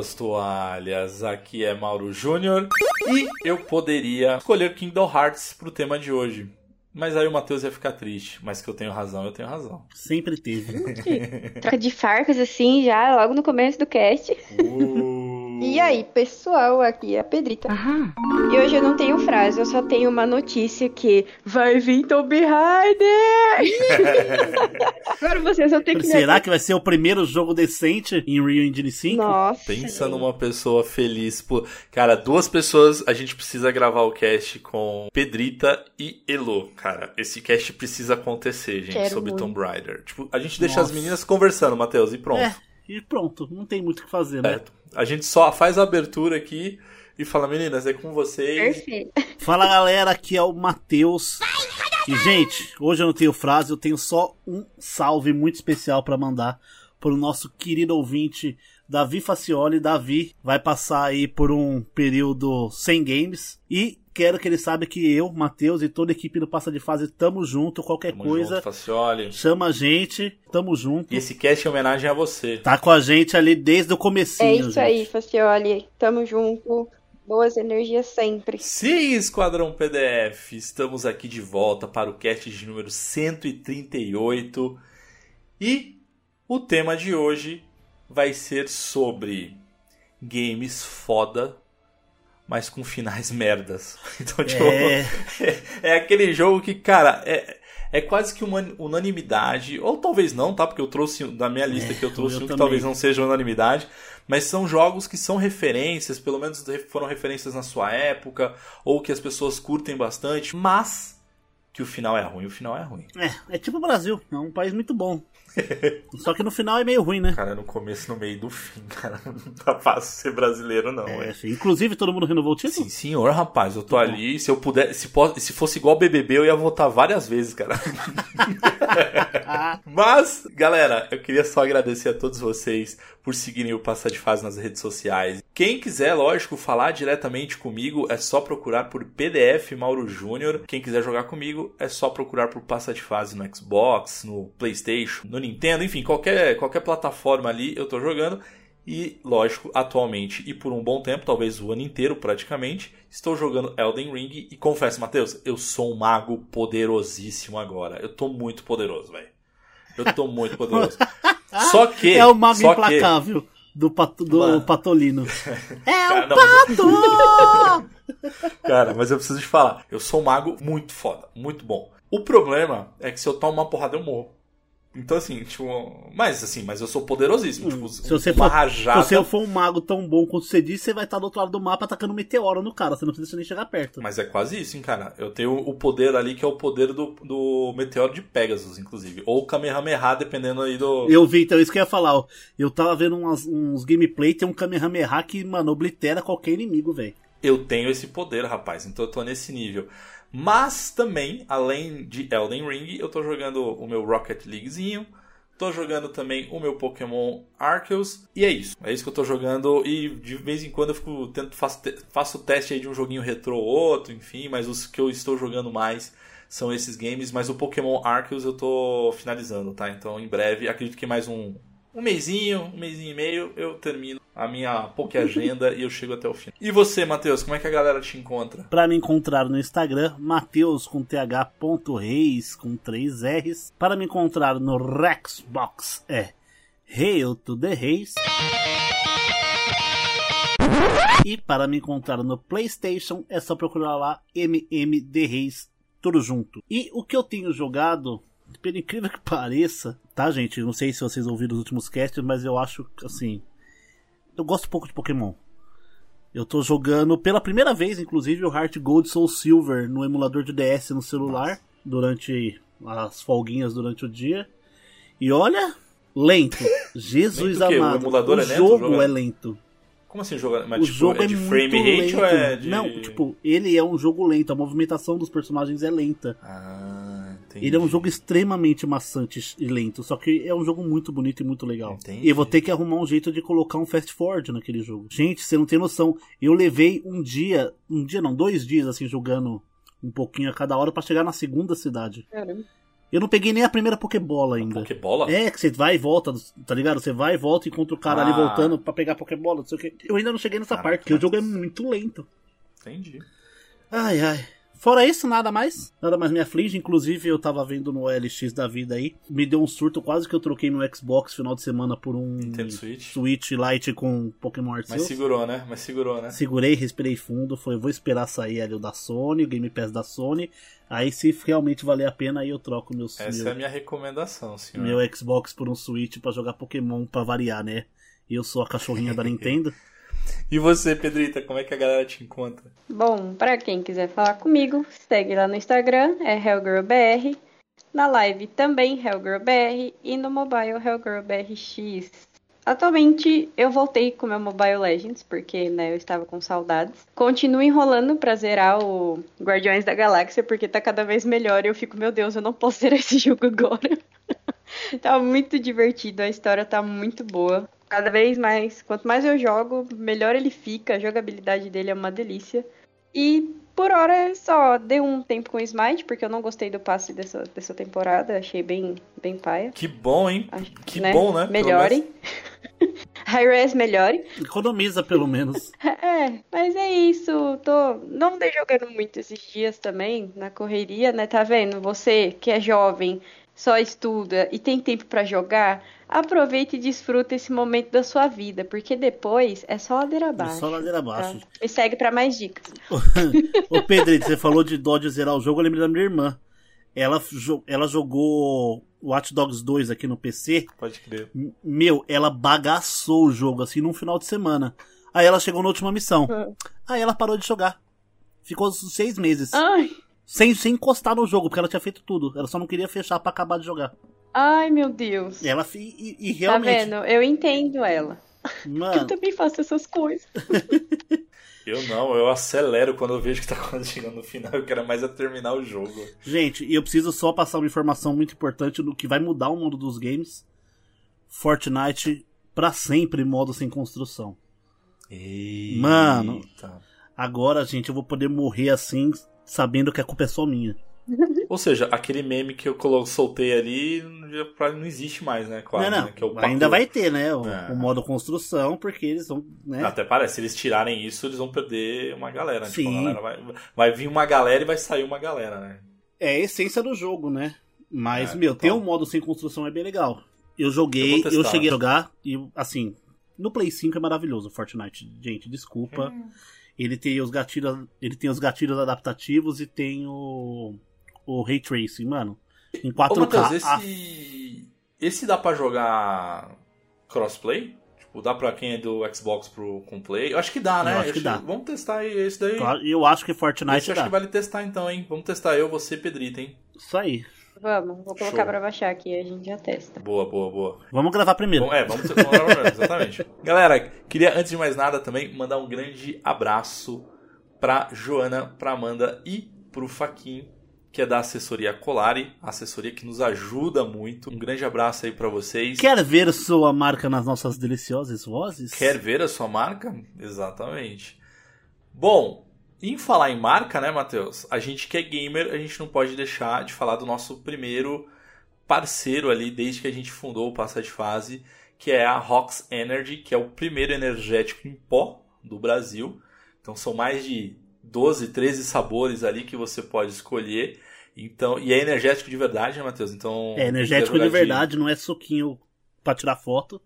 suas toalhas. Aqui é Mauro Júnior e eu poderia escolher Kingdom Hearts pro tema de hoje. Mas aí o Matheus ia ficar triste. Mas que eu tenho razão, eu tenho razão. Sempre teve. Troca de farpas assim já, logo no começo do cast. Uh... E aí, pessoal, aqui é a Pedrita. Aham. E hoje eu não tenho frase, eu só tenho uma notícia que vai vir Tomb Raider! Agora vocês vão ter que... Será que vai ser o primeiro jogo decente em Real Engine 5? Nossa. Pensa numa pessoa feliz. Pô, cara, duas pessoas, a gente precisa gravar o cast com Pedrita e Elo. Cara, esse cast precisa acontecer, gente, Quero sobre muito. Tomb Raider. Tipo, a gente deixa as Nossa. meninas conversando, Matheus, e pronto. É, e pronto. Não tem muito o que fazer, né? É, a gente só faz a abertura aqui e fala, meninas, é com vocês. Perfeito. Fala galera, aqui é o Matheus. E gente, hoje eu não tenho frase, eu tenho só um salve muito especial pra mandar pro nosso querido ouvinte Davi Facioli. Davi vai passar aí por um período sem games e quero que ele saiba que eu, Matheus e toda a equipe do Passa de Fase tamo junto, qualquer Tamo coisa, junto, Facioli. chama a gente, tamo junto. E esse cast é homenagem a você. Tá com a gente ali desde o comecinho, É isso gente. aí, Facioli. Tamo junto. Boas energias sempre. Sim, Esquadrão PDF, estamos aqui de volta para o cast de número 138 e o tema de hoje vai ser sobre games foda, mas com finais merdas. Então, tipo, É. é aquele jogo que, cara, é, é quase que uma unanimidade, ou talvez não, tá? Porque eu trouxe da minha lista É, que eu trouxe eu um que talvez não seja unanimidade, mas são jogos que são referências, pelo menos foram referências na sua época, ou que as pessoas curtem bastante, mas que o final é ruim, o final é ruim. É, é tipo o Brasil, é um país muito bom. Só que no final é meio ruim, né? Cara, no começo, no meio do fim, cara, não tá fácil ser brasileiro não, É. Inclusive, todo mundo renovou o título? Sim, senhor, rapaz, eu tô ali. Se eu puder, se, se fosse igual BBB, eu ia votar várias vezes, cara. Mas, galera, eu queria só agradecer a todos vocês por seguirem o Passa de Fase nas redes sociais. Quem quiser, lógico, falar diretamente comigo, é só procurar por PDF Mauro Júnior. Quem quiser jogar comigo, é só procurar por Passa de Fase no Xbox, no PlayStation, no Nintendo, enfim, qualquer, qualquer plataforma ali eu tô jogando. E, lógico, atualmente e por um bom tempo, talvez o ano inteiro praticamente, estou jogando Elden Ring. E confesso, Matheus, eu sou um mago poderosíssimo agora. Eu tô muito poderoso, velho. Eu tô muito poderoso. Só que. é o mago só que- implacável do, pato, do Mano. Patolino. É o não, mas pato! Cara, mas eu preciso te falar. Eu sou um mago muito foda, muito bom. O problema é que se eu tomo uma porrada, eu morro. Então, assim, tipo. Mas, assim, mas eu sou poderosíssimo. Tipo, Hum, Se você, uma for, rajada. se você for um mago tão bom quanto você disse, você vai estar do outro lado do mapa atacando um meteoro no cara. Você não precisa nem chegar perto. Mas é quase isso, hein, cara. Eu tenho o poder ali que é o poder do, do meteoro de Pegasus, inclusive. Ou Kamehameha, dependendo aí do. Eu vi, então, isso que eu ia falar. ó. Eu tava vendo umas- uns gameplay, tem um Kamehameha que, mano, oblitera qualquer inimigo, velho. Eu tenho esse poder, rapaz. Então eu tô nesse nível. Mas também, além de Elden Ring, eu tô jogando o meu Rocket Leaguezinho. Tô jogando também o meu Pokémon Arceus. E é isso. É isso que eu tô jogando. E de vez em quando eu fico tento, faço, o teste aí de um joguinho retrô ou outro, enfim. Mas os que eu estou jogando mais são esses games. Mas o Pokémon Arceus eu tô finalizando, tá? Então em breve, acredito que mais um, um mêsinho, um mêsinho e meio, eu termino a minha Poké Agenda e eu chego até o fim. E você, Matheus, como é que a galera te encontra? Pra me encontrar no Instagram, Mateus com th.reis com 3 R's. Para me encontrar no Rexbox é Hail to the Reis. E para me encontrar no PlayStation é só procurar lá MMD Reis, tudo junto. E o que eu tenho jogado, pelo incrível que pareça, tá gente? Não sei se vocês ouviram os últimos casts, mas eu acho assim. Eu gosto pouco de Pokémon. Eu tô jogando pela primeira vez, inclusive, o Heart Gold Soul Silver no emulador de DS no celular durante as folguinhas durante o dia. E olha, lento. Jesus Lento o quê? O amado. emulador o é lento, jogo é lento. Como assim jogar? Mas o tipo, jogo é é, de muito frame rate lento. ou é de. Não, tipo, ele é um jogo lento. A movimentação dos personagens é lenta. Ah, entendi. Ele é um jogo extremamente maçante e lento, só que é um jogo muito bonito e muito legal. Entendi. E eu vou ter que arrumar um jeito de colocar um fast forward naquele jogo. Gente, você não tem noção. Eu levei um dia, um dia não, dois dias assim jogando um pouquinho a cada hora pra chegar na segunda cidade. Caramba. Eu não peguei nem a primeira Pokébola ainda. Pokébola? É, que você vai e volta, tá ligado? Você vai e volta e encontra o cara ali Ah. voltando pra pegar Pokébola, não sei o que. Eu ainda não cheguei nessa Caraca, parte, porque o jogo é muito lento. Entendi. Ai, ai. Fora isso, nada mais. Nada mais me aflige. Inclusive, eu tava vendo no LX da vida aí. Me deu um surto, quase que eu troquei meu Xbox final de semana por um Nintendo Switch. Switch Lite com Pokémon Mas Arceus. segurou, né? Mas segurou, né? Segurei, respirei fundo. Foi, vou esperar sair ali o da Sony, o Game Pass da Sony. Aí, se realmente valer a pena, aí eu troco meu, Essa meu, é a minha recomendação, senhor. meu Xbox por um Switch pra jogar Pokémon pra variar, né? Eu sou a cachorrinha da Nintendo. E você, Pedrita, como é que a galera te encontra? Bom, pra quem quiser falar comigo, segue lá no Instagram, é HellGirlBR. Na live também, HellGirlBR. E no mobile, HellGirlBRX. Atualmente, eu voltei com meu Mobile Legends, porque né, eu estava com saudades. Continuo enrolando pra zerar o Guardiões da Galáxia, porque tá cada vez melhor. E eu fico, meu Deus, eu não posso zerar esse jogo agora. tá muito divertido, a história tá muito boa. Cada vez mais, quanto mais eu jogo, melhor ele fica, a jogabilidade dele é uma delícia. E por hora é só dei um tempo com o Smite, porque eu não gostei do passe dessa, dessa temporada, achei bem, bem paia. Que bom, hein? Acho, Que bom, né? Pelo Melhore. High-res melhore. Economiza, pelo menos. É, mas é isso. Tô. Não andei jogando muito esses dias também, na correria, né? Tá vendo? Você que é jovem, só estuda e tem tempo pra jogar, aproveita e desfruta esse momento da sua vida, porque depois é só ladeira abaixo. só ladeira abaixo. tá? Me segue pra mais dicas. Ô Pedrito, você falou de dó de zerar o jogo, eu lembrei da minha irmã. Ela, jo- ela jogou Watch Dogs 2 aqui no PC. Pode crer. Meu, ela bagaçou o jogo assim num final de semana. Aí ela chegou na última missão. Uhum. Aí ela parou de jogar. Ficou seis meses. Ai, Sem, sem encostar no jogo, porque ela tinha feito tudo. Ela só não queria fechar pra acabar de jogar. ai meu Deus. E ela e, e Tá realmente. vendo? Eu entendo ela. Eu Mano, também faço essas coisas. Eu não, eu acelero quando eu vejo que tá quase chegando no final. Eu quero mais é terminar o jogo. gente, e eu preciso só passar uma informação muito importante do que vai mudar o mundo dos games. Fortnite pra sempre modo sem construção. Eita. Mano. Agora, gente, eu vou poder morrer assim, sabendo que a culpa é só minha. Ou seja, aquele meme que eu soltei ali não existe mais, né? Claro, não, não. né? Que é o Ainda vai ter, né? O, É. o modo construção, porque eles vão. Né? Até parece, se eles tirarem isso, eles vão perder uma galera. né? Tipo, a Sim. galera vai, vai vir uma galera e vai sair uma galera, né? É a essência do jogo, né? Mas, É, meu, ter total. um modo sem construção é bem legal. Eu Eu joguei, eu, testar. cheguei a jogar e, assim, no Play 5 é maravilhoso o Fortnite. Gente, desculpa. Hum. Ele tem os gatilhos, ele tem os gatilhos adaptativos e tem o o ray tracing, mano. Em Ô, 4K. Matheus, ah, esse. Esse dá pra jogar crossplay? Tipo, dá pra quem é do Xbox pro com Play? Eu acho que dá, né? Eu acho que dá. Vamos testar aí esse daí. eu acho que Fortnite esse eu dá. acho que vale testar então, hein? Vamos testar eu, você e Pedrita, hein? Isso aí. Vamos, vou colocar Show. pra baixar aqui, a gente já testa. Boa, boa, boa. Vamos gravar primeiro. Bom, é, vamos, vamos lá, exatamente. Galera, queria antes de mais nada também mandar um grande abraço pra Joana, pra Amanda e pro Faquin, que é da assessoria Colari, assessoria que nos ajuda muito. Um grande abraço aí pra vocês. Quer ver sua marca nas nossas deliciosas vozes? Quer ver a sua marca? Exatamente. Bom, em falar em marca, né, Matheus? A gente que é gamer, a gente não pode deixar de falar do nosso primeiro parceiro ali, desde que a gente fundou o Passa de Fase, que é a Rox Energy, que é o primeiro energético em pó do Brasil. Então são mais de 12, 13 sabores ali que você pode escolher. Então, e é energético de verdade, né, Matheus? Então, É energético quem de verdade, não é suquinho pra tirar foto.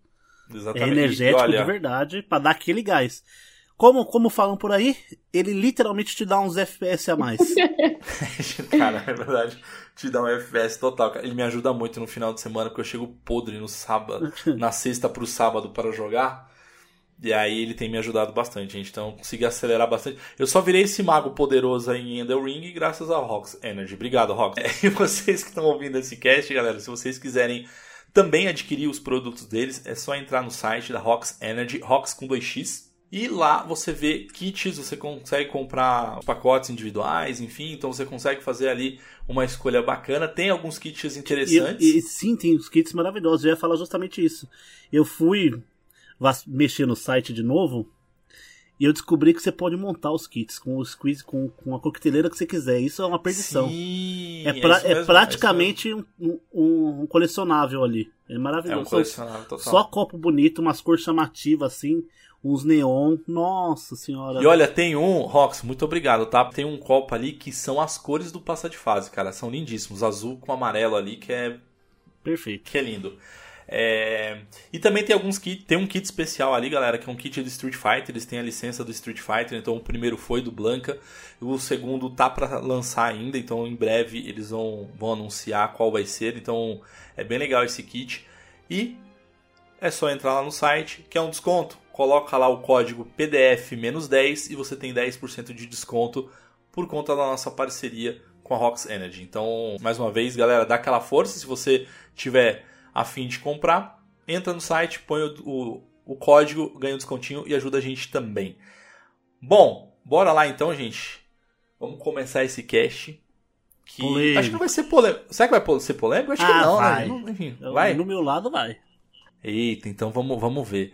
É Exatamente. energético E olha, de verdade pra dar aquele gás. Como, como falam por aí, ele literalmente te dá uns FPS a mais. Cara, é verdade. Te dá um FPS total. Ele me ajuda muito no final de semana, porque eu chego podre no sábado, na sexta pro sábado para jogar. E aí ele tem me ajudado bastante, gente. Então eu consegui acelerar bastante. Eu só virei esse mago poderoso aí em Ender Ring graças ao Rox Energy. Obrigado, Rox. E vocês que estão ouvindo esse cast, galera, se vocês quiserem também adquirir os produtos deles, é só entrar no site da Rox Energy, Rox com 2x. E lá você vê kits, você consegue comprar pacotes individuais, enfim, então você consegue fazer ali uma escolha bacana. Tem alguns kits interessantes. E, e sim, tem os kits maravilhosos. Eu ia falar justamente isso. Eu fui mexer no site de novo E eu descobri que você pode montar os kits com os quiz com, com a coqueteleira que você quiser. Isso é uma perdição. Sim, é, pra, isso é mesmo, praticamente um, um- um colecionável ali. É É maravilhoso. um colecionável total. Só copo bonito, umas cores chamativas assim, uns neon. Nossa senhora. E olha, tem um, Rox, muito obrigado, tá? Tem um copo ali que são as cores do passa de fase, cara. São lindíssimos. Azul com amarelo ali, que é, Perfeito. que é lindo. É, E também tem alguns kits. Tem um kit especial ali, galera, que é um kit do Street Fighter. Eles têm a licença do Street Fighter. Então o primeiro foi do Blanca. O segundo tá pra lançar ainda. Então em breve eles vão, vão anunciar qual vai ser. Então é bem legal esse kit. E é só entrar lá no site, que é um desconto. Coloca lá o código PDF-10 e você tem 10% de desconto por conta da nossa parceria com a Rox Energy. Então, mais uma vez, galera, dá aquela força. Se você tiver a fim de comprar, entra no site, põe o, o, o código, ganha um descontinho e ajuda a gente também. Bom, bora lá então, gente. Vamos começar esse cast. Que Polêmico. acho que não vai ser polêmico. Será que vai ser polêmico? Acho que Ah, não, vai. né? Enfim, Eu- vai. No meu lado vai. Eita, então vamos, vamos ver.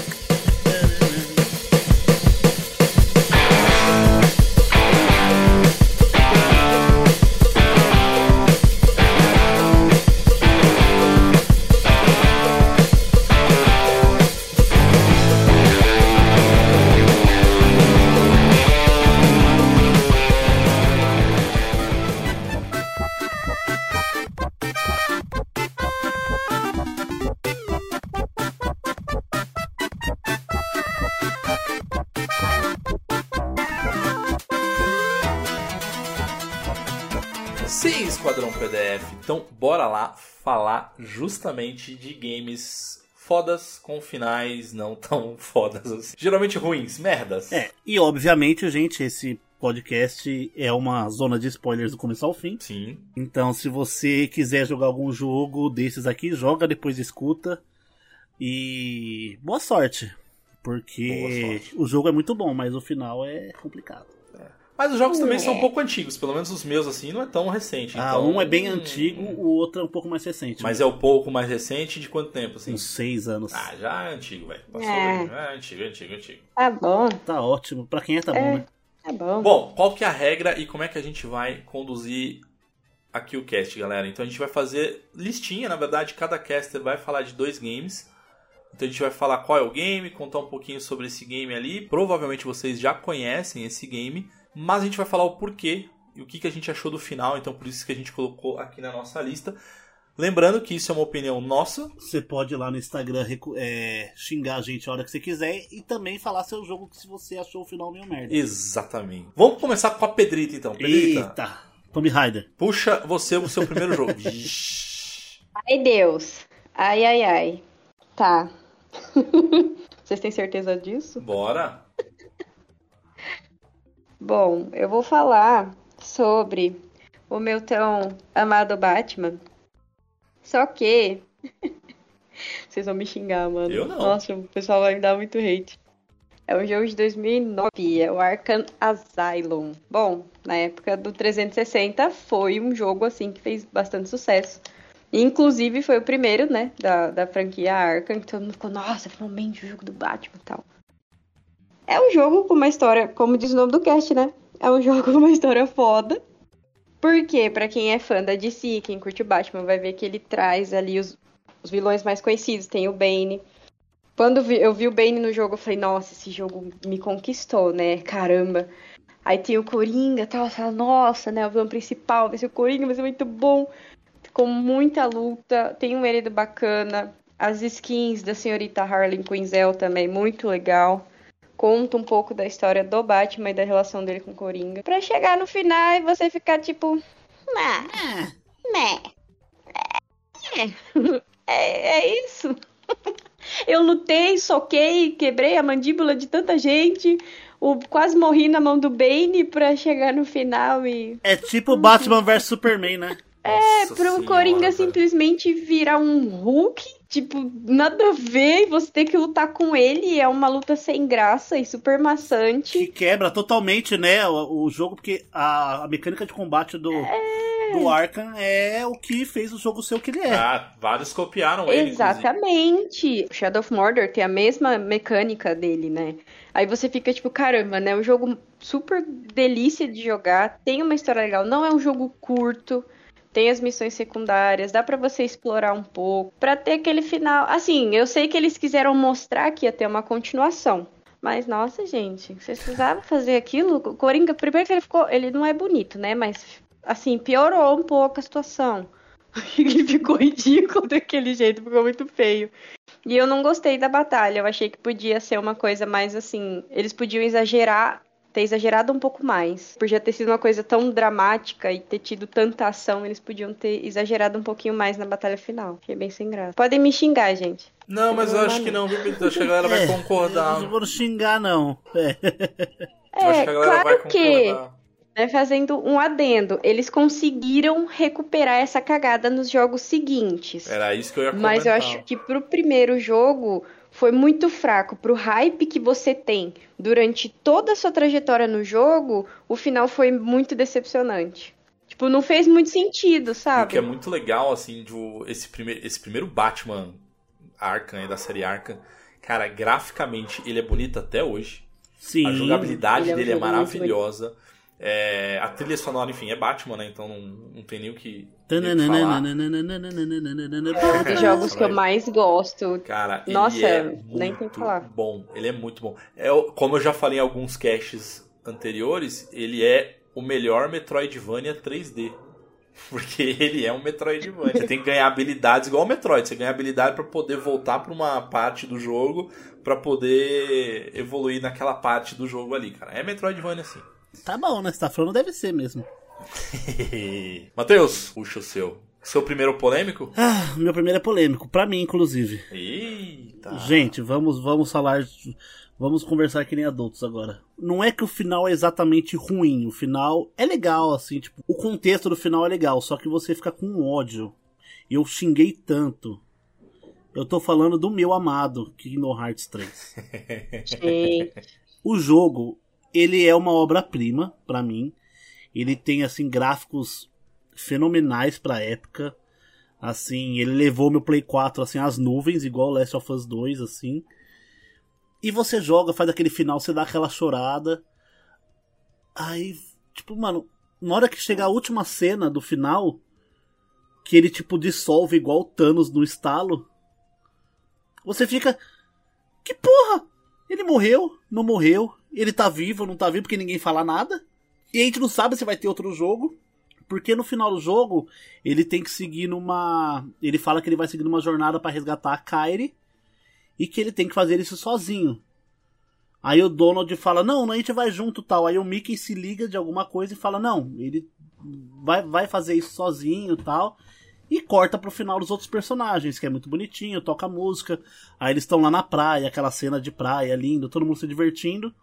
Justamente de games fodas com finais não tão fodas assim. Geralmente ruins, merdas. É, e obviamente, gente, esse podcast é uma zona de spoilers do começo ao fim. Sim. Então, se você quiser jogar algum jogo desses aqui, joga, depois escuta. E boa sorte. Porque Boa sorte. o jogo é muito bom, mas o final é complicado. Mas os jogos também são um pouco antigos, pelo menos os meus assim, não é tão recente. Ah, então- um é bem antigo, o outro é um pouco mais recente. Mas é o pouco mais recente de quanto tempo, assim? Uns seis anos. Ah, já é antigo, velho. Passou, É. já é antigo, antigo, antigo. Tá bom, Tá ótimo. Pra quem é, tá bom, É. né? tá bom. Bom, qual que é a regra e como é que a gente vai conduzir aqui o cast, galera? Então a gente vai fazer listinha, na verdade, cada caster vai falar de dois games. Então a gente vai falar qual é o game, contar um pouquinho sobre esse game ali. Provavelmente vocês já conhecem esse game, mas a gente vai falar o porquê e o que, que a gente achou do final, então por isso que a gente colocou aqui na nossa lista. Lembrando que isso é uma opinião nossa, Você pode ir lá no Instagram é, xingar a gente a hora que você quiser e também falar seu jogo que se você achou o final meio merda. Exatamente. Vamos começar com a Pedrita então. Pedrita, Eita! Tomb Raider. puxa você o seu primeiro jogo. Ai, Deus. Ai, ai, ai. Tá. Vocês têm certeza disso? Bora. Bom, eu vou falar sobre o meu tão amado Batman. Só que. Vocês vão me xingar, mano. Eu não. Nossa, o pessoal vai me dar muito hate. É um jogo de 2009, é o Arkham Asylum. Bom, na época do 360 foi um jogo assim que fez bastante sucesso. Inclusive foi o primeiro, né, da, da franquia Arkham, que todo mundo ficou, nossa, finalmente o jogo do Batman e tal. É um jogo com uma história, como diz o nome do cast, né? É um jogo com uma história foda. Porque, pra quem é fã da DC, quem curte o Batman, vai ver que ele traz ali os, os vilões mais conhecidos. Tem o Bane. Quando vi- eu vi o Bane no jogo, eu falei, nossa, esse jogo me conquistou, né? Caramba. Aí tem o Coringa tal, você fala, nossa, né? O vilão principal vai ser o Coringa, vai ser muito bom. Com muita luta, tem um enredo bacana. As skins da senhorita Harley Quinzel também, muito legal. Conta um pouco da história do Batman e da relação dele com o Coringa. Pra chegar no final e você ficar tipo. Né? É, é, é isso. Eu lutei, soquei, quebrei a mandíbula de tanta gente. O, quase morri na mão do Bane pra chegar no final e. É tipo Batman vs Superman, né? É, Nossa pro senhora, Coringa cara. simplesmente virar um Hulk, tipo, nada a ver, e você ter que lutar com ele, é uma luta sem graça e super Que maçante. quebra totalmente, né, o, o jogo, porque a, a mecânica de combate do, do Arkham é o que fez o jogo ser o que ele é. Ah, vários copiaram ele. Exatamente. O Shadow of Mordor tem a mesma mecânica dele, né? Aí você fica tipo, caramba, né? Um jogo super delícia de jogar, tem uma história legal, não é um jogo curto tem as missões secundárias, dá para você explorar um pouco, para ter aquele final. Assim, eu sei que eles quiseram mostrar que ia ter uma continuação, mas nossa, gente, vocês precisavam fazer aquilo? O Coringa, primeiro que ele ficou, ele não é bonito, né, mas assim, piorou um pouco a situação. ele ficou ridículo daquele jeito, ficou muito feio. E eu não gostei da batalha, eu achei que podia ser uma coisa mais assim, eles podiam exagerar ter exagerado um pouco mais. Por já ter sido uma coisa tão dramática e ter tido tanta ação, eles podiam ter exagerado um pouinho mais na batalha final. Fiquei bem sem graça. Podem me xingar, gente. Não, mas eu acho que não, viu, Acho que a galera vai é, concordar. Eu não vou xingar, não. É, é claro que né, fazendo um adendo, eles conseguiram recuperar essa cagada nos jogos seguintes. Era isso que eu ia comentar. Mas eu acho que pro primeiro jogo foi muito fraco pro hype que você tem durante toda a sua trajetória no jogo, o final foi muito decepcionante. Tipo, não fez muito sentido, sabe? o que é muito legal, assim, do, esse, primeir, esse primeiro Batman Arkham, da série Arkham, cara, graficamente ele é bonito até hoje. Sim. A jogabilidade é dele é maravilhosa. É, a trilha sonora, enfim, é Batman, né? Então não, não tem nem o que. É um dos jogos que eu mais gosto. Cara, Nossa, é nem tem que falar. Bom, ele é muito bom. É, como eu já falei em alguns caches anteriores, ele é o melhor Metroidvania 3D. Porque ele é um Metroidvania. Você tem que ganhar habilidades igual o Metroid. Você ganha habilidade para poder voltar para uma parte do jogo para poder evoluir naquela parte do jogo ali, cara. É Metroidvania sim. Tá bom, né? Você tá falando, deve ser mesmo. Matheus, puxa o seu. Seu primeiro polêmico? Ah, meu primeiro é polêmico, para mim, inclusive. Eita. Gente, vamos, vamos falar. Vamos conversar que nem adultos agora. Não é que o final é exatamente ruim, o final é legal, assim, tipo, o contexto do final é legal, só que você fica com ódio. Eu xinguei tanto. Eu tô falando do meu amado Kingdom Hearts 3. o jogo, ele é uma obra-prima para mim. Ele tem assim gráficos fenomenais para época. Assim, ele levou meu Play 4 assim às nuvens, igual Last of Us 2 assim. E você joga, faz aquele final, você dá aquela chorada. Aí, tipo, mano, na hora que chega a última cena do final, que ele tipo dissolve igual Thanos no estalo, você fica que porra? Ele morreu? Não morreu? Ele tá vivo, não tá vivo porque ninguém fala nada. E a gente não sabe se vai ter outro jogo. Porque no final do jogo, ele tem que seguir numa. Ele fala que ele vai seguir numa jornada para resgatar a Kairi. E que ele tem que fazer isso sozinho. Aí o Donald fala, não, a gente vai junto tal. Aí o Mickey se liga de alguma coisa e fala, não, ele vai, vai fazer isso sozinho tal. E corta pro final dos outros personagens, que é muito bonitinho, toca música. Aí eles estão lá na praia, aquela cena de praia lindo, todo mundo se divertindo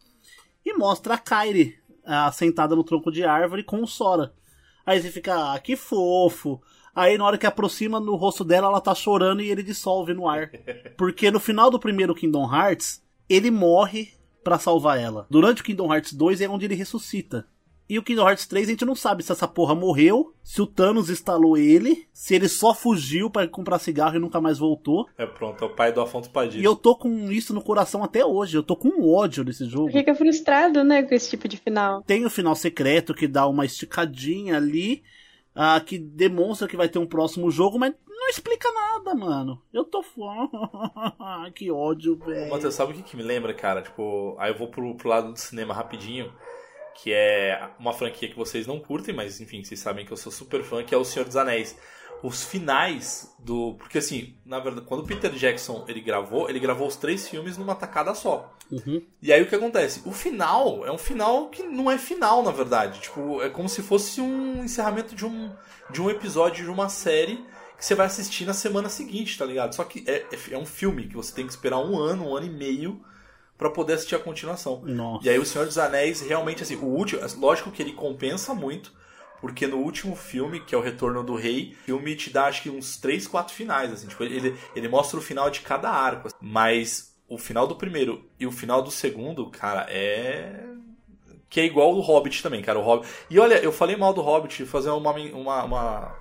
e mostra a Kairi sentada no tronco de árvore com o Sora. Aí você fica, ah, que fofo. Aí na hora que aproxima no rosto dela, ela tá chorando e ele dissolve no ar. Porque no final do primeiro Kingdom Hearts, ele morre para salvar ela. Durante o Kingdom Hearts 2 é onde ele ressuscita. E o Kingdom Hearts 3 a gente não sabe se essa porra morreu, se o Thanos instalou ele, se ele só fugiu para comprar cigarro e nunca mais voltou. É pronto, é o pai do Afonso Padilha. E eu tô com isso no coração até hoje, eu tô com ódio desse jogo. Fica frustrado, né, com esse tipo de final. Tem o final secreto que dá uma esticadinha ali, uh, que demonstra que vai ter um próximo jogo, mas não explica nada, mano. Eu tô que ódio, velho. Matheus, sabe o que, que me lembra, cara? Tipo, aí eu vou pro, pro lado do cinema rapidinho que é uma franquia que vocês não curtem, mas enfim, vocês sabem que eu sou super fã, que é O Senhor dos Anéis. Os finais do. Porque assim, na verdade, quando o Peter Jackson ele gravou, ele gravou os três filmes numa tacada só. Uhum. E aí o que acontece? O final é um final que não é final, na verdade. Tipo, é como se fosse um encerramento de um, de um episódio de uma série que você vai assistir na semana seguinte, tá ligado? Só que é, é, é um filme que você tem que esperar um ano, um ano e meio para poder assistir a continuação. Nossa. E aí o Senhor dos Anéis realmente assim, o último, lógico que ele compensa muito, porque no último filme, que é o Retorno do Rei, o filme te dá acho que uns 3, 4 finais assim, tipo, ele ele mostra o final de cada arco, mas o final do primeiro e o final do segundo, cara, é que é igual o Hobbit também, cara. O Hobbit. E olha, eu falei mal do Hobbit, fazer uma, uma, uma...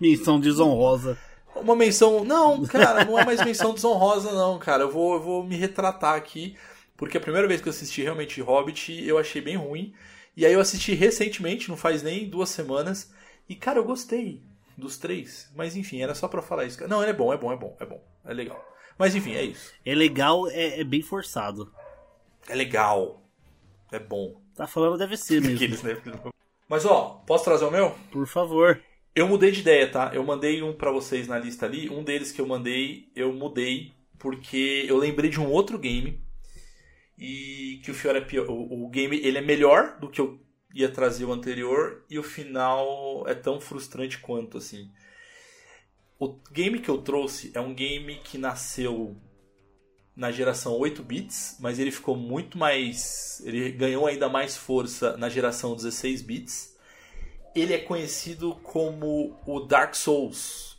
Menção desonrosa. Uma menção. Não, cara, não é mais menção desonrosa, não, cara. Eu vou, eu vou me retratar aqui. Porque a primeira vez que eu assisti realmente Hobbit, eu achei bem ruim. E aí eu assisti recentemente, não faz nem duas semanas. E, cara, eu gostei dos três. Mas enfim, era só pra falar isso. Não, ele é bom, é bom, é bom, é bom. É legal. Mas enfim, é isso. É legal, é, é bem forçado. É legal. É bom. Tá falando deve ser mesmo. Aqueles, né? Mas ó, posso trazer o meu? Por favor. Eu mudei de ideia, tá? Eu mandei um para vocês na lista ali. Um deles que eu mandei, eu mudei porque eu lembrei de um outro game e que o Fiora é pior. O, o game ele é melhor do que eu ia trazer o anterior e o final é tão frustrante quanto assim. O game que eu trouxe é um game que nasceu na geração 8 bits, mas ele ficou muito mais, ele ganhou ainda mais força na geração 16 bits. Ele é conhecido como o Dark Souls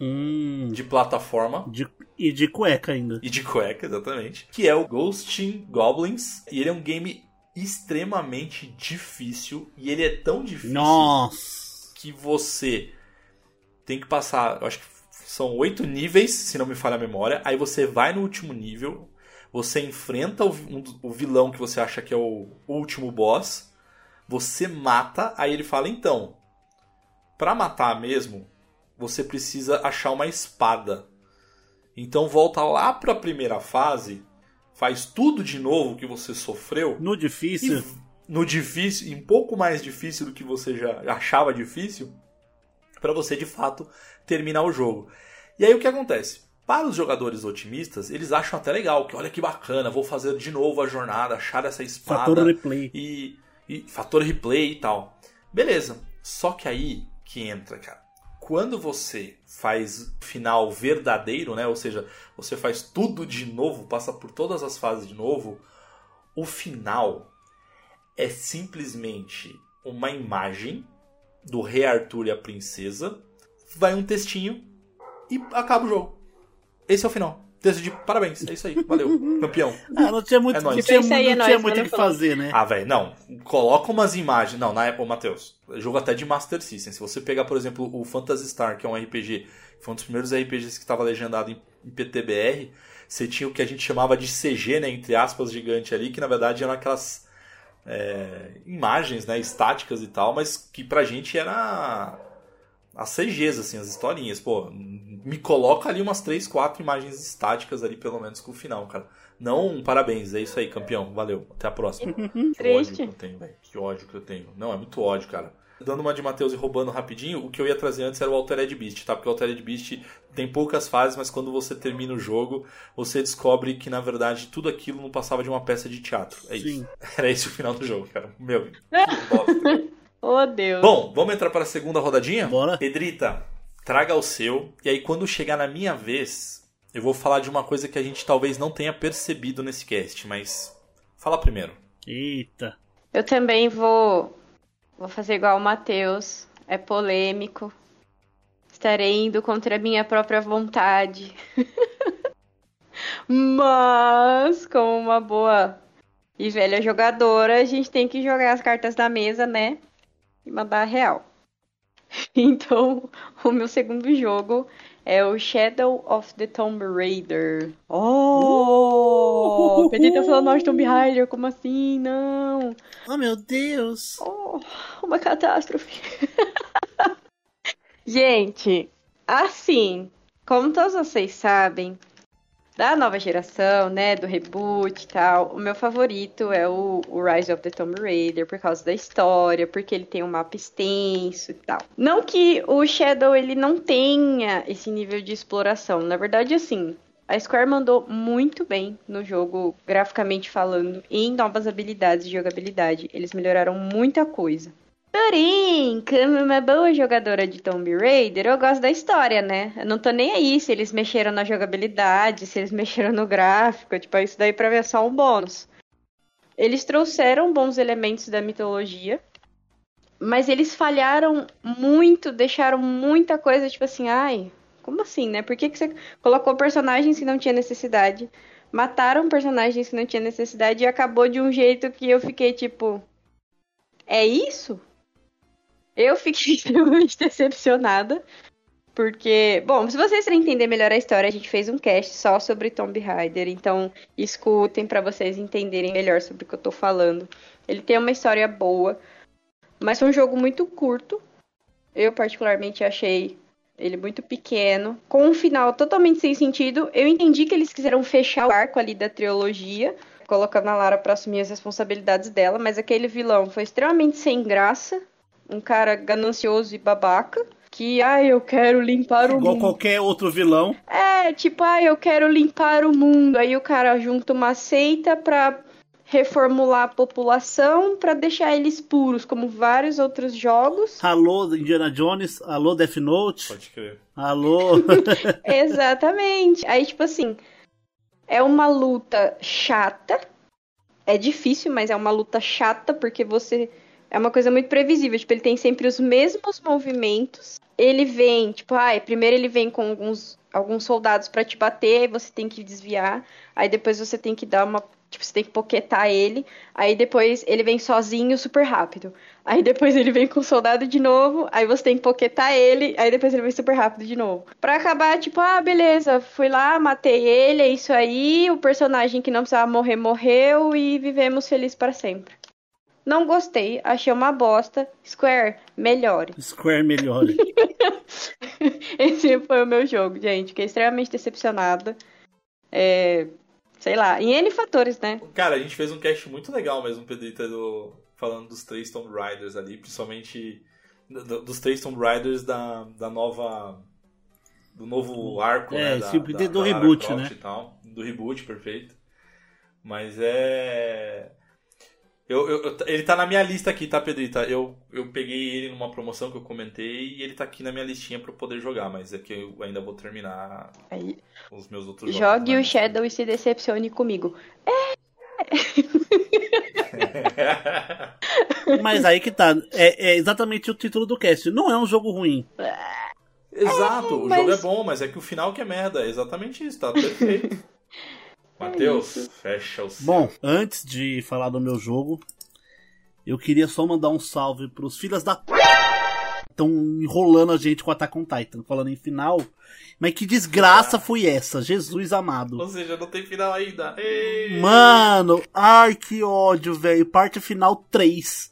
Hum, de plataforma de- e de cueca ainda. e de cueca, exatamente, que é o Ghosting Goblins. E ele é um game extremamente difícil e ele é tão difícil Nossa. que você tem que passar, acho que são oito níveis, se não me falha a memória. Aí você vai no último nível, você enfrenta o, um o vilão que você acha que é o último boss, você mata, aí ele fala então, pra matar mesmo, você precisa achar uma espada. Então volta lá pra primeira fase, faz tudo de novo que você sofreu. No difícil, E no difícil, um pouco mais difícil do que você já achava difícil, para você de fato terminar o jogo. E aí o que acontece? Para os jogadores otimistas, eles acham até legal, que olha que bacana, vou fazer de novo a jornada, achar essa espada fator replay. e, e fator replay e tal. Beleza. Só que aí que entra, cara. Quando você faz o final verdadeiro, né? Ou seja, você faz tudo de novo, passa por todas as fases de novo, o final é simplesmente uma imagem do rei Arthur e a princesa, vai um textinho e acaba o jogo. Esse é o final. Texto de parabéns, é isso aí, valeu, campeão. Ah, não tinha muito, É não tinha, muito- é não tinha muito o mano, que fazer, né? Ah, velho, não. Coloca umas imagens. Não, na época, Matheus, jogo até de Master System. Se você pegar, por exemplo, o Phantasy Star, que é um RPG, foi um dos primeiros RPGs que estava legendado em, em PTBR, você tinha o que a gente chamava de CG, né, entre aspas, gigante ali, que na verdade eram aquelas é, imagens, né, estáticas e tal, mas que pra gente era as CGs, assim, as historinhas. Pô, me coloca ali umas 3, 4 imagens estáticas ali, pelo menos, com o final, cara. Não, parabéns, é isso aí, campeão. Valeu, até a próxima. Que ódio que eu tenho, velho. Que ódio que eu tenho. Não, é muito ódio, cara. Dando uma de Matheus e roubando rapidinho, o que eu ia trazer antes era o Altered Beast, tá? Porque o Altered Beast tem poucas fases, mas quando você termina o jogo, você descobre que, na verdade, tudo aquilo não passava de uma peça de teatro. É isso. Sim. Era esse o final do jogo, cara. Meu, que bosta. Oh, Deus. Bom, vamos entrar para a segunda rodadinha? Bora. Pedrita, traga o seu. E aí, quando chegar na minha vez, eu vou falar de uma coisa que a gente talvez não tenha percebido nesse cast, mas fala primeiro. Eita. Eu também vou, vou fazer igual o Matheus. É polêmico. Estarei indo contra a minha própria vontade. Mas, como uma boa e velha jogadora, a gente tem que jogar as cartas na mesa, né? E mandar a real. Então, o meu segundo jogo é o Shadow of the Tomb Raider. Oh! Tá falando mal de Tomb Raider, como assim? Não! Oh, meu Deus. Oh, uma catástrofe. Gente, assim, como todos vocês sabem, da nova geração, né, do reboot e tal, o meu favorito é o, o Rise of the Tomb Raider por causa da história, porque ele tem um mapa extenso e tal. Não que o Shadow ele não tenha esse nível de exploração, na verdade, assim, a Square mandou muito bem no jogo, graficamente falando, e em novas habilidades de jogabilidade. Eles melhoraram muita coisa. Porém, como uma boa jogadora de Tomb Raider, eu gosto da história, né? Eu não tô nem aí se eles mexeram na jogabilidade, se eles mexeram no gráfico, tipo, isso daí pra mim é só um bônus. Eles trouxeram bons elementos da mitologia, mas eles falharam muito, deixaram muita coisa, tipo assim, ai, como assim, né? Por que, que você colocou personagens que não tinha necessidade? mataram personagens que não tinha necessidade e acabou de um jeito que eu fiquei tipo. É isso? Eu fiquei extremamente decepcionada. Porque, bom, se vocês querem entender melhor a história, a gente fez um cast só sobre Tomb Raider, então escutem para vocês entenderem melhor sobre o que eu tô falando. Ele tem uma história boa, mas foi um jogo muito curto. Eu particularmente achei ele muito pequeno, com um final totalmente sem sentido. Eu entendi que eles quiseram fechar o arco ali da trilogia, colocando a Lara para assumir as responsabilidades dela, mas aquele vilão foi extremamente sem graça, um cara ganancioso e babaca que, ah, eu quero limpar Igual o mundo. Igual qualquer outro vilão. É, tipo, ah, eu quero limpar o mundo. Aí o cara junta uma seita pra reformular a população para deixar eles puros, como vários outros jogos. Alô, Indiana Jones, alô, Death Note. Pode crer. Alô. Exatamente. Aí, tipo assim, é uma luta chata. É difícil, mas é uma luta chata porque você é uma coisa muito previsível. Tipo, ele tem sempre os mesmos movimentos. Ele vem, tipo, ai, primeiro ele vem com alguns, alguns soldados para te bater, aí você tem que desviar. Aí depois você tem que dar uma. Tipo, você tem que poquetar ele. Aí depois ele vem sozinho, super rápido. Aí depois ele vem com o soldado de novo. Aí você tem que poquetar ele. Aí depois ele vem super rápido de novo. Pra acabar, tipo, ah, beleza, fui lá, matei ele, é isso aí. O personagem que não precisava morrer, morreu. E vivemos felizes para sempre. Não gostei, achei uma bosta. Square, melhore. Square, melhore. Esse foi o meu jogo, gente. Fiquei extremamente decepcionada. É, sei lá, em N fatores, né? Cara, a gente fez um cast muito legal mesmo, Pedrita, do, falando dos três Tomb Raiders ali, principalmente do, dos três Tomb Raiders da, da nova. Do novo arco, é, né? Da, tipo, da, do da reboot, né? do reboot, perfeito. Mas é. Eu, eu, ele tá na minha lista aqui, tá, Pedrita? Eu, eu peguei ele numa promoção que eu comentei e ele tá aqui na minha listinha pra eu poder jogar, mas é que eu ainda vou terminar Aí, os meus outros Jogue jogos. né? o Shadow e se decepcione comigo. É! Mas aí que tá. É, é, exatamente o título do cast. Não é um jogo ruim. Exato, o mas- jogo é bom, mas é que o final que é merda. É exatamente isso, tá perfeito. Matheus, isso. fecha o seu. Bom, antes de falar do meu jogo, eu queria só mandar um salve pros filhas da p. Estão enrolando a gente com Attack on Titan, falando em final. Mas que desgraça foi essa, Jesus amado. Ou seja, não tem final ainda. Ei! Mano, ai que ódio, velho. Parte final 3.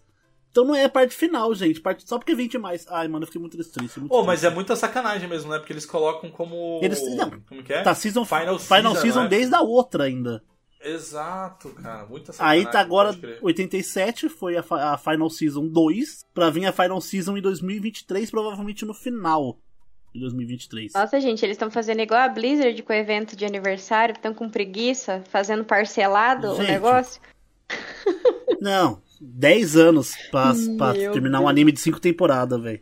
Então não é parte final, gente. Parte só porque 20 mais. Ai, mano, eu fiquei muito triste. Muito Pô, mas é muita sacanagem mesmo, né? Porque eles colocam como. Eles- não. Como que é? Tá season, Final Final, Season, season, né? desde a outra ainda. Exato, cara. Muita sacanagem. Aí tá agora pode crer. 87, foi a, a Final Season 2, pra vir a Final Season em 2023, provavelmente no final de 2023. Nossa, gente, eles estão fazendo igual a Blizzard com o evento de aniversário, estão com preguiça, fazendo parcelado o Gente. negócio. Não, 10 anos pra, pra terminar um Deus. anime de 5 temporadas, velho.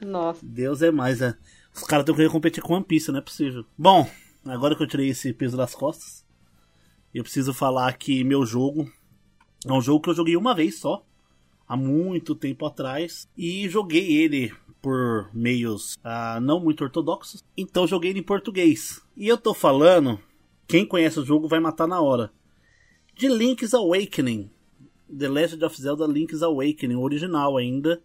Nossa. Deus é mais, é. Os caras estão querendo competir com One Piece, não é possível. Bom, agora que eu tirei esse peso das costas, eu preciso falar que meu jogo é um jogo que eu joguei uma vez só, há muito tempo atrás, e joguei ele por meios ah, não muito ortodoxos, então joguei ele em português. E eu tô falando, quem conhece o jogo vai matar na hora, de Link's Awakening. The Legend of Zelda Link's Awakening, original ainda.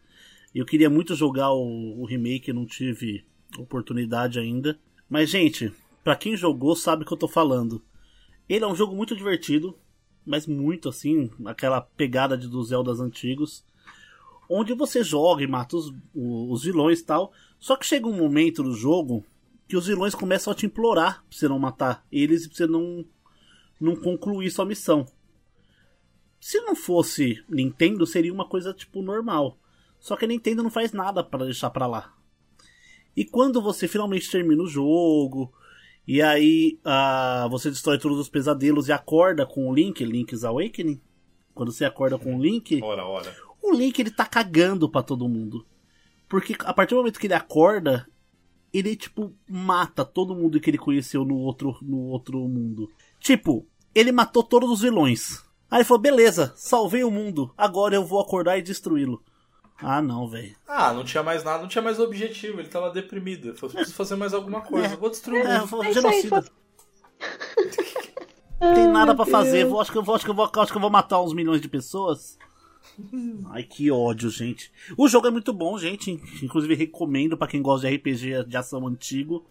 Eu queria muito jogar o, o remake, não tive oportunidade ainda. Mas, gente, pra quem jogou sabe o que eu tô falando. Ele é um jogo muito divertido, mas muito assim, aquela pegada de dos Zeldas antigos. Onde você joga e mata os, os vilões e tal. Só que chega um momento do jogo que os vilões começam a te implorar pra você não matar eles e pra você não, não concluir sua missão. Se não fosse Nintendo, seria uma coisa tipo normal. Só que a Nintendo não faz nada para deixar pra lá. E quando você finalmente termina o jogo, e aí ah, você destrói todos os pesadelos e acorda com o Link, Link's Awakening, quando você acorda com o Link, Ora, ora. o Link ele tá cagando pra todo mundo. Porque a partir do momento que ele acorda, ele tipo mata todo mundo que ele conheceu no outro no outro mundo. Tipo, ele matou todos os vilões. Aí ele falou: "Beleza, salvei o mundo. Agora eu vou acordar e destruí-lo". Ah, não, velho. Ah, não tinha mais nada, não tinha mais objetivo, ele tava deprimido. Ele falou, preciso fazer mais alguma coisa, É. vou destruir o É, mundo. É isso aí, genocida. tem nada para fazer. Vou, acho, que eu vou, acho, que eu vou, acho que eu vou matar uns milhões de pessoas. Ai, que ódio, gente. O jogo é muito bom, gente. Inclusive, recomendo para quem gosta de RPG de ação antigo.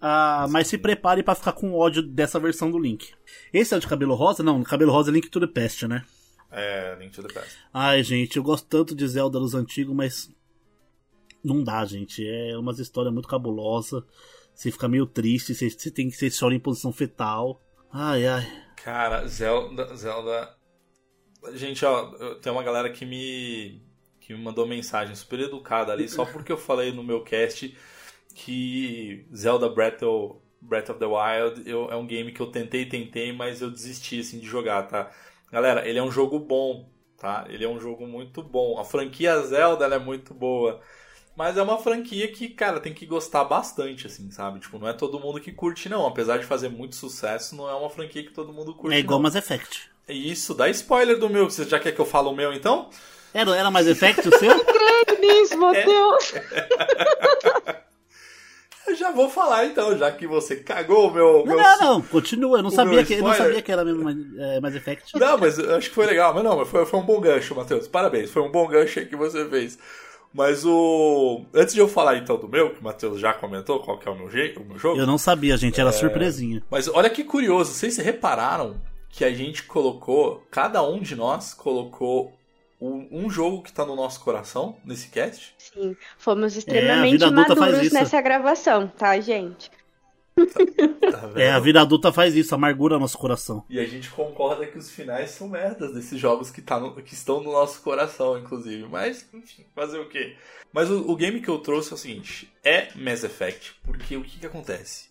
Ah, mas se prepare para ficar com ódio dessa versão do Link. Esse é o de cabelo rosa? Não, cabelo rosa é Link to the Past, né? É, Link to the Past. Ai, gente, eu gosto tanto de Zelda dos antigos, mas não dá, gente. É uma história muito cabulosa. Você fica meio triste, você, você tem que ser chora em posição fetal. Ai, ai. Cara, Zelda, Zelda. Gente, ó, tem uma galera que me que me mandou mensagem super educada ali só porque eu falei no meu cast que Zelda Breath of, Breath of the Wild eu, é um game que eu tentei, tentei, mas eu desisti assim de jogar, tá? Galera, ele é um jogo bom, tá? Ele é um jogo muito bom. A franquia Zelda é muito boa. Mas é uma franquia que, cara, tem que gostar bastante, assim, sabe? Tipo, não é todo mundo que curte, não. Apesar de fazer muito sucesso, não é uma franquia que todo mundo curte. É igual não. Mass Effect. Isso, dá spoiler do meu. Você já quer que eu fale o meu, então? Era, era Mass Effect o seu? Creio nisso, Matheus! Eu já vou falar então, já que você cagou o meu. Não, meu... não, não, continua. Eu não, sabia que, eu não sabia que era mesmo é, Mass Effect. Não, mas eu acho que foi legal. Mas não, foi, foi um bom gancho, Matheus. Parabéns, foi um bom gancho aí que você fez. Mas o. Antes de eu falar então do meu, que o Matheus já comentou qual que é o meu, o meu jogo. Eu não sabia, gente, era é... surpresinha. Mas olha que curioso, vocês se repararam que a gente colocou, cada um de nós colocou um jogo que tá no nosso coração nesse cast? Sim, fomos extremamente é, maduros nessa gravação, tá, gente? Tá é, a vida adulta faz isso, amargura nosso coração. E a gente concorda que os finais são merdas desses jogos que, tá no, que estão no nosso coração, inclusive. Mas, enfim, fazer o quê? Mas o, o game que eu trouxe é o seguinte: é Mass Effect, porque o que, que acontece?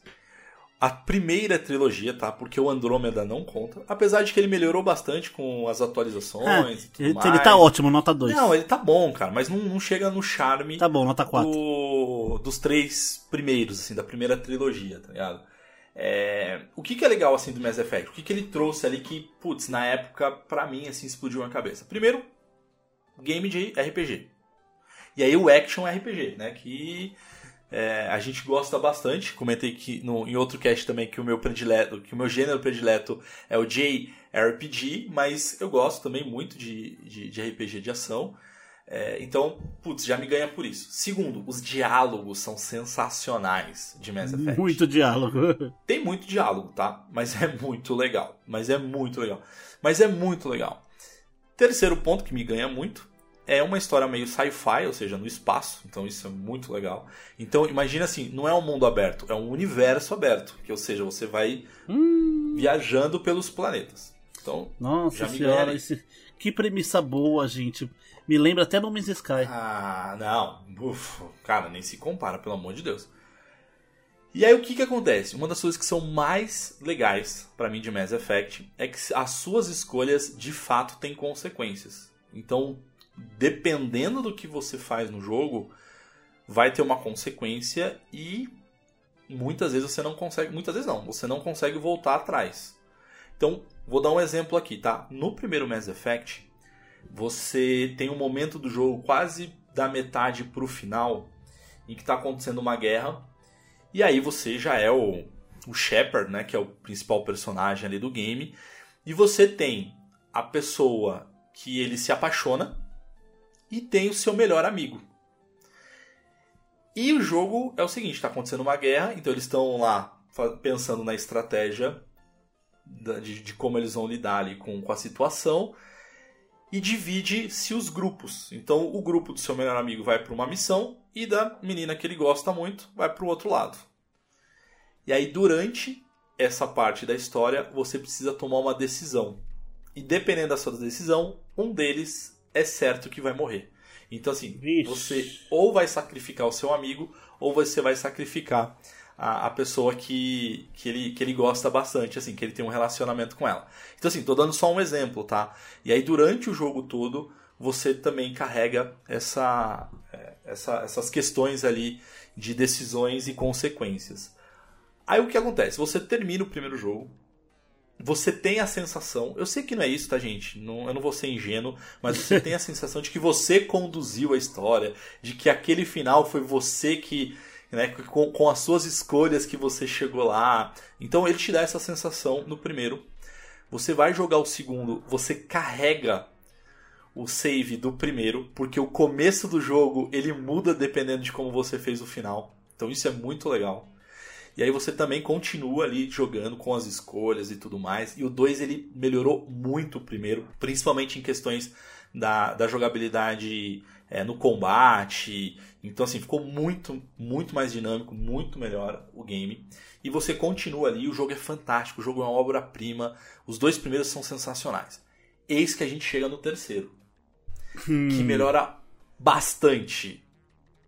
A primeira trilogia, tá? Porque o Andrômeda não conta. Apesar de que ele melhorou bastante com as atualizações. É, ele, ele tá ótimo, nota 2. Não, ele tá bom, cara, mas não, não chega no charme. Tá bom, nota 4. Do, dos três primeiros, assim, da primeira trilogia, tá ligado? É, o que, que é legal, assim, do Mass Effect? O que, que ele trouxe ali que, putz, na época, pra mim, assim, explodiu na cabeça? Primeiro, game de RPG. E aí o action RPG, né? Que é, a gente gosta bastante. Comentei que no, em outro cast também que o meu predileto, que o meu gênero predileto é o JRPG, mas eu gosto também muito de, de, de RPG de ação. É, então, putz, já me ganha por isso. Segundo, os diálogos são sensacionais de Mass Effect. Muito diálogo. Tem muito diálogo, tá? Mas é muito legal. Mas é muito legal. Mas é muito legal. Terceiro ponto que me ganha muito é uma história meio sci-fi, ou seja, no espaço, então isso é muito legal. Então imagina assim, não é um mundo aberto, é um universo aberto, que ou seja, você vai hum. viajando pelos planetas. Então, Nossa senhora, esse... que premissa boa, gente. Me lembra até No Man's Sky. Ah, não. Uf, cara, nem se compara, pelo amor de Deus. E aí o que que acontece? Uma das coisas que são mais legais para mim de Mass Effect é que as suas escolhas de fato têm consequências. Então, dependendo do que você faz no jogo, vai ter uma consequência e muitas vezes você não consegue, muitas vezes não, você não consegue voltar atrás. Então, vou dar um exemplo aqui, tá? No primeiro Mass Effect, você tem um momento do jogo quase da metade pro final em que está acontecendo uma guerra e aí você já é o, o Shepard, né, que é o principal personagem ali do game, e você tem a pessoa que ele se apaixona e tem o seu melhor amigo. E o jogo é o seguinte: está acontecendo uma guerra, então eles estão lá pensando na estratégia de, de, como eles vão lidar ali com, com a situação e divide-se os grupos. Então o grupo do seu melhor amigo vai para uma missão e da menina que ele gosta muito vai para o outro lado. E aí durante essa parte da história você precisa tomar uma decisão. E dependendo da sua decisão, um deles é certo que vai morrer. Então, assim, Vixe. você ou vai sacrificar o seu amigo, ou você vai sacrificar a, a, pessoa que, que, ele, que ele gosta bastante, assim, que ele tem um relacionamento com ela. Então, assim, tô dando só um exemplo, tá? E aí, durante o jogo todo, você também carrega essa, é, essa, essas questões ali de decisões e consequências. Aí o que acontece? Você termina o primeiro jogo, você tem a sensação, eu sei que não é isso, tá, gente? Não, eu não vou ser ingênuo, mas você tem a sensação de que você conduziu a história, de que aquele final foi você que, né, com, com as suas escolhas que você chegou lá. Então ele te dá essa sensação no primeiro. Você vai jogar o segundo, você carrega o save do primeiro, porque o começo do jogo ele muda dependendo de como você fez o final. Então isso é muito legal. E aí você também continua ali jogando com as escolhas e tudo mais. E o 2 ele melhorou muito o primeiro, principalmente em questões da, da jogabilidade é, no combate. Então assim, ficou muito, muito mais dinâmico, muito melhor o game. E você continua ali, o jogo é fantástico, o jogo é uma obra-prima. Os dois primeiros são sensacionais. Eis que a gente chega no terceiro. Hum. Que melhora bastante.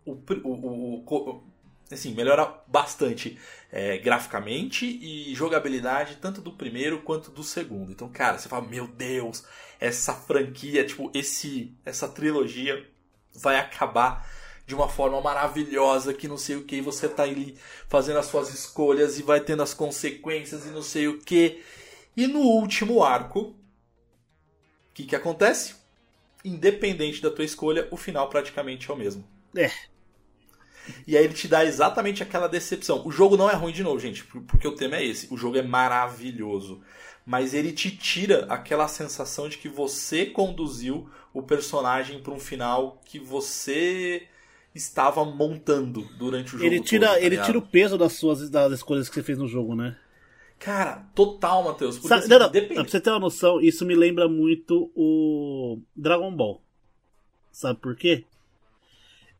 O, o, o, o assim, melhora bastante é, graficamente e jogabilidade, tanto do primeiro quanto do segundo. Então, cara, você fala, meu Deus, essa franquia, tipo, esse, essa trilogia vai acabar de uma forma maravilhosa, que não sei o que, você tá ali fazendo as suas escolhas e vai tendo as consequências e não sei o que. E no último arco, o que, que acontece? Independente da tua escolha, o final praticamente é o mesmo. É, e aí ele te dá exatamente aquela decepção. O jogo não é ruim de novo, gente, porque o tema é esse. O jogo é maravilhoso. Mas ele te tira aquela sensação de que você conduziu o personagem para um final que você estava montando durante o jogo. Ele tira, todo, tá ele tira o peso das suas das escolhas que você fez no jogo, né? Cara, total, Matheus. Porque, Sabe, assim, não, não, depende... Pra você ter uma noção, isso me lembra muito o Dragon Ball. Sabe por quê?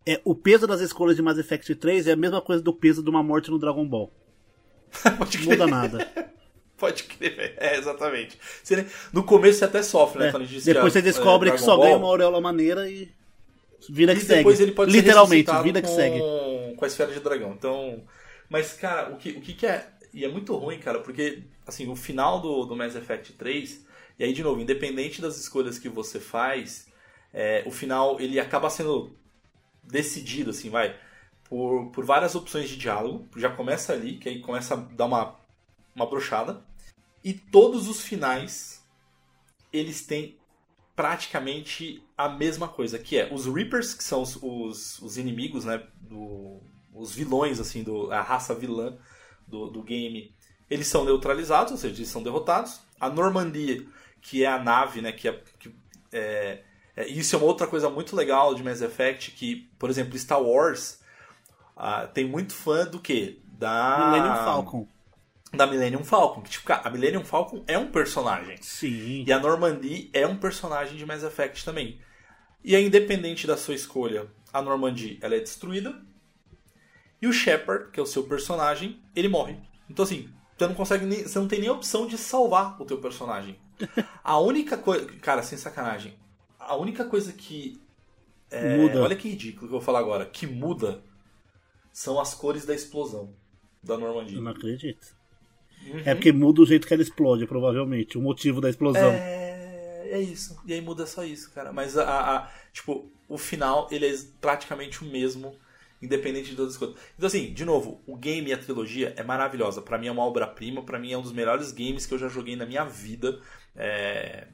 É, o peso das escolhas de Mass Effect 3 é a mesma coisa do peso de uma morte no Dragon Ball. Pode Não muda nada. Pode crer, é, exatamente. Você, no começo você até sofre, né? É, depois que você descobre é, que só Ball. ganha uma auréola maneira e vida que e segue. Depois ele pode Literalmente, vida que com, segue. Com a esfera de dragão. Então, mas cara, o que, o que, que é e é muito ruim, cara, porque assim, o final do, do Mass Effect 3, e aí de novo, independente das escolhas que você faz, é, o final ele acaba sendo decidido, assim, vai, por, por várias opções de diálogo. Já começa ali, que aí começa a dar uma, uma brochada. E todos os finais, eles têm praticamente a mesma coisa, que é os Reapers, que são os, os, os inimigos, né, do, os vilões, assim, do, a raça vilã do, do game, eles são neutralizados, ou seja, eles são derrotados. A Normandia, que é a nave, né, que, é, que é, isso é uma outra coisa muito legal de Mass Effect, que, por exemplo, Star Wars uh, tem muito fã do que? Da... Millennium Falcon. Da Millennium Falcon. Que, tipo, a Millennium Falcon é um personagem. Sim. E a Normandy é um personagem de Mass Effect também. E é independente da sua escolha, a Normandy ela é destruída. E o Shepard, que é o seu personagem, ele morre. Então assim, você não consegue nem, você não tem nem a opção de salvar o teu personagem. A única coisa, cara, sem sacanagem, a única coisa que. É, muda. Olha que ridículo que eu vou falar agora. Que muda são as cores da explosão da Normandia. Eu não acredito. Uhum. É porque muda o jeito que ela explode, provavelmente. O motivo da explosão. É, é isso. E aí muda só isso, cara. Mas a, a, tipo, o final ele é praticamente o mesmo, independente de todas as coisas. Então assim, de novo, o game e a trilogia é maravilhosa. Para mim é uma obra-prima. Para mim é um dos melhores games que eu já joguei na minha vida. É,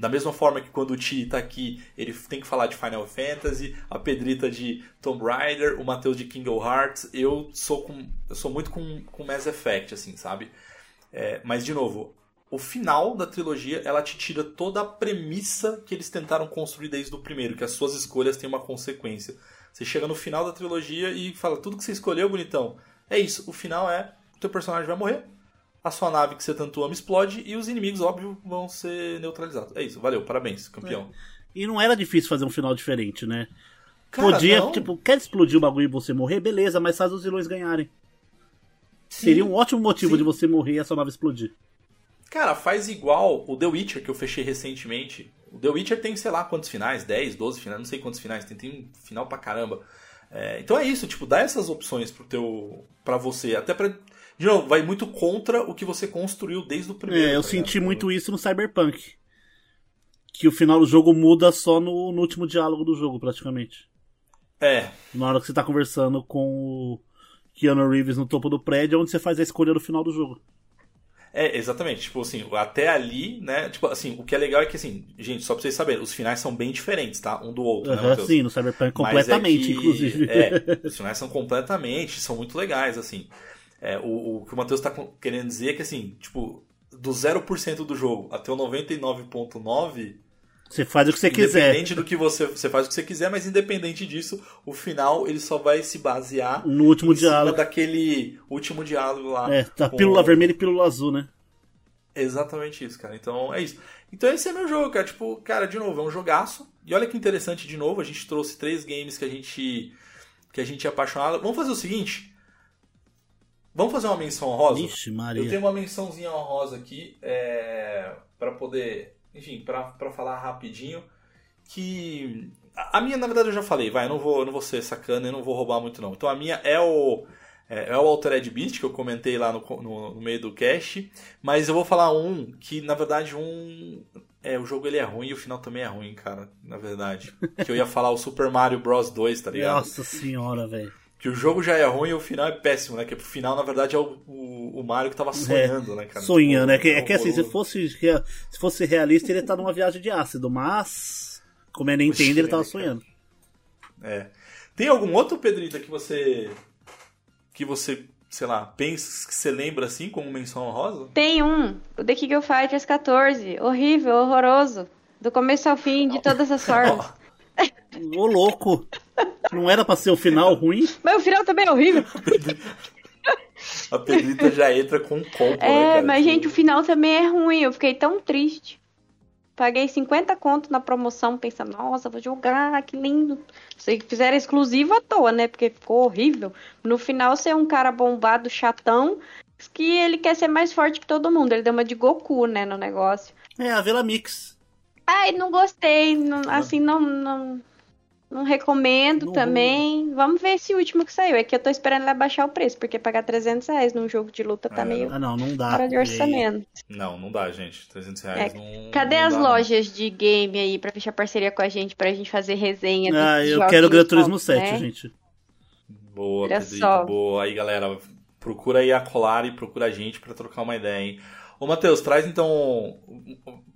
da mesma forma que quando o Ti tá aqui, ele tem que falar de Final Fantasy, a Pedrita de Tomb Raider, o Matheus de Kingdom Hearts, eu sou com, eu sou muito com, com Mass Effect, assim, sabe? É, mas, de novo, o final da trilogia, ela te tira toda a premissa que eles tentaram construir desde o primeiro, que as suas escolhas têm uma consequência. Você chega no final da trilogia e fala, tudo que você escolheu, bonitão, é isso, o final é, o teu personagem vai morrer, a sua nave que você tanto ama explode e os inimigos, óbvio, vão ser neutralizados. É isso, valeu, parabéns, campeão. É. E não era difícil fazer um final diferente, né? Cara, Podia, não. tipo, quer explodir o bagulho e você morrer? Beleza, mas faz os vilões ganharem. Sim, Seria um ótimo motivo sim. de você morrer e a sua nave explodir. Cara, faz igual o The Witcher que eu fechei recentemente. O The Witcher tem, sei lá, quantos finais? 10, 12 finais, não sei quantos finais. Tem, tem um final pra caramba. É, então é isso, tipo, dá essas opções pro teu, pra você. Até pra de novo, vai muito contra o que você construiu desde o primeiro. É, eu tá senti muito isso no Cyberpunk. Que o final do jogo muda só no, no, último diálogo do jogo, praticamente. É. Na hora que você tá conversando com o Keanu Reeves no topo do prédio, é onde você faz a escolha no final do jogo. É, exatamente. Tipo assim, até ali, né? Tipo assim, o que é legal é que, assim, gente, só pra vocês saberem, os finais são bem diferentes, tá? Um do outro, uhum, né? Sim, no Cyberpunk completamente, é que, inclusive. É, os finais são completamente, são muito legais, assim. É, o, o, que o Matheus está querendo dizer é que, assim, tipo, do 0% do jogo até o 99,9%, você faz o que você quiser. Independente do que você, você faz o que você quiser, mas independente disso, o final ele só vai se basear no último diálogo. daquele último diálogo lá. É, tá pílula vermelha e pílula azul, né? Exatamente isso, cara. Então é isso. Então esse é meu jogo, cara. Tipo, cara, de novo, é um jogaço. E olha que interessante de novo, a gente trouxe três games que a gente que a gente é apaixonado. Vamos fazer o seguinte, Vamos fazer uma menção honrosa? Ixi, Maria. Eu tenho uma mençãozinha honrosa aqui é, para poder, enfim, para falar rapidinho que a minha, na verdade, eu já falei, vai, eu não vou, eu não vou ser sacana, eu não vou roubar muito não. Então a minha é o é, é o Altered Beast que eu comentei lá no, no, no, meio do cast, mas eu vou falar um que na verdade um é o jogo ele é ruim e o final também é ruim, cara, na verdade. que eu ia falar o Super Mario Bros 2, tá ligado? Nossa senhora, velho que o jogo já é ruim e o final é péssimo, né? Que o final, na verdade, é o, o, o Mario que tava sonhando, é, né, cara? Sonhando, tipo, é que, é que assim, se fosse, se fosse realista, ele tá numa viagem de ácido, mas, como é Nintendo, ele tava sonhando. É. Tem algum outro, Pedrita, que você. que você, sei lá, pensa, que você lembra assim, como menção honrosa? Tem um, o The King of Fighters 14. Horrível, horroroso. Do começo ao fim, de todas as formas. Ô louco! Não era pra ser o final ruim? Mas o final também é horrível. A Pedrita já entra com um combo, É, né, cara? mas gente, o final também é ruim. Eu fiquei tão triste. Paguei 50 conto na promoção, pensando, nossa, vou jogar, que lindo. Sei que fizeram exclusivo à toa, né? Porque ficou horrível. No final, ser um cara bombado, chatão, que ele quer ser mais forte que todo mundo. Ele deu uma de Goku, né, no negócio. É, a Vela Mix. Ai, não gostei. Não, assim, não, não, não recomendo não também. Vou. Vamos ver esse último que saiu. É que eu tô esperando ele abaixar o preço, porque pagar 300 reais num jogo de luta tá é, meio. Ah, não, não dá. Fora de orçamento. Não, não dá, gente. 300 reais é. não. Cadê não as dá, lojas não. de game aí pra fechar parceria com a gente, pra gente fazer resenha? Ah, eu quero o Gran Turismo 7, né? gente. Boa, Olha Pedrito, só. boa. Aí, galera, procura aí a Colar e procura a gente pra trocar uma ideia, hein? Ô, Matheus, traz então.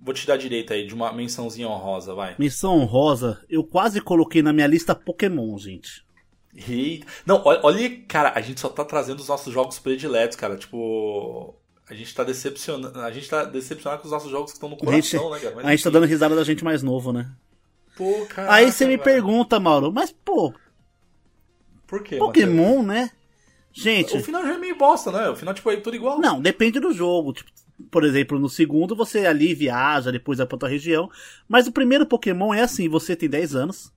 Vou te dar direito aí de uma mençãozinha honrosa, vai. Menção honrosa, eu quase coloquei na minha lista Pokémon, gente. Eita. Não, olha, cara, a gente só tá trazendo os nossos jogos prediletos, cara. Tipo. A gente tá decepcionando. A gente tá decepcionado com os nossos jogos que estão no coração, gente, né, cara? Mas, a gente tá dando risada da gente mais novo, né? Pô, cara. Aí você me pergunta, Mauro, mas pô. Por quê? Pokémon, Mateus? né? Gente. O final já é meio bosta, né? O final, tipo, é tudo igual. Não, depende do jogo. Tipo, por exemplo, no segundo você ali viaja, depois vai pra outra região. Mas o primeiro Pokémon é assim: você tem 10 anos,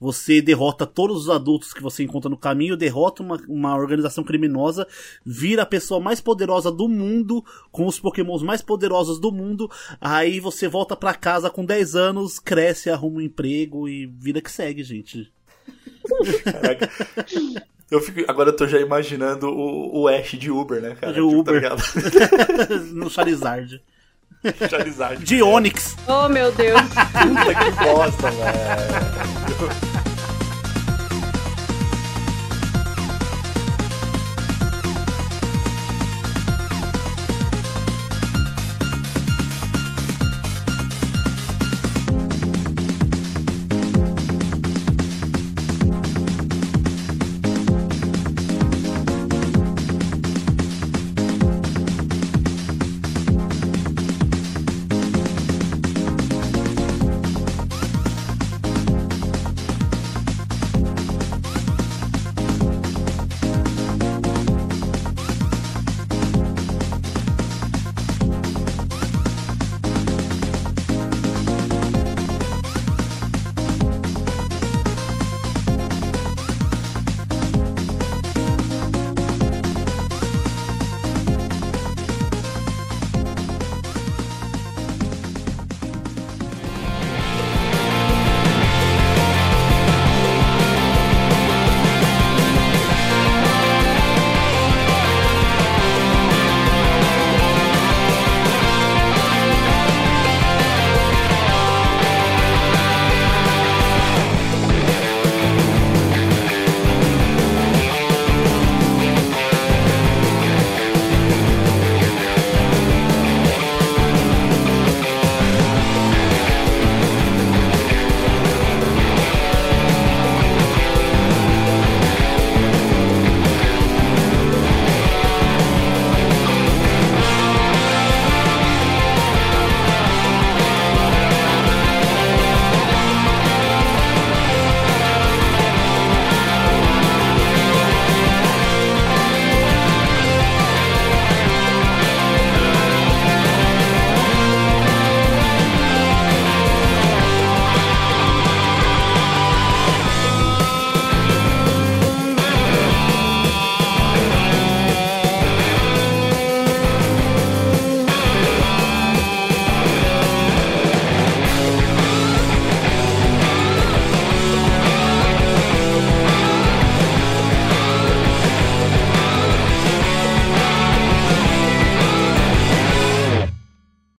você derrota todos os adultos que você encontra no caminho, derrota uma, uma organização criminosa, vira a pessoa mais poderosa do mundo, com os pokémons mais poderosos do mundo, aí você volta para casa com 10 anos, cresce, arruma um emprego e vida que segue, gente. Caraca. Eu fico, agora eu tô já imaginando o, o Ash de Uber, né, cara? De tipo, Uber. Tá no Charizard. Charizard. De Onix. Oh, meu Deus. Puta que bosta, velho.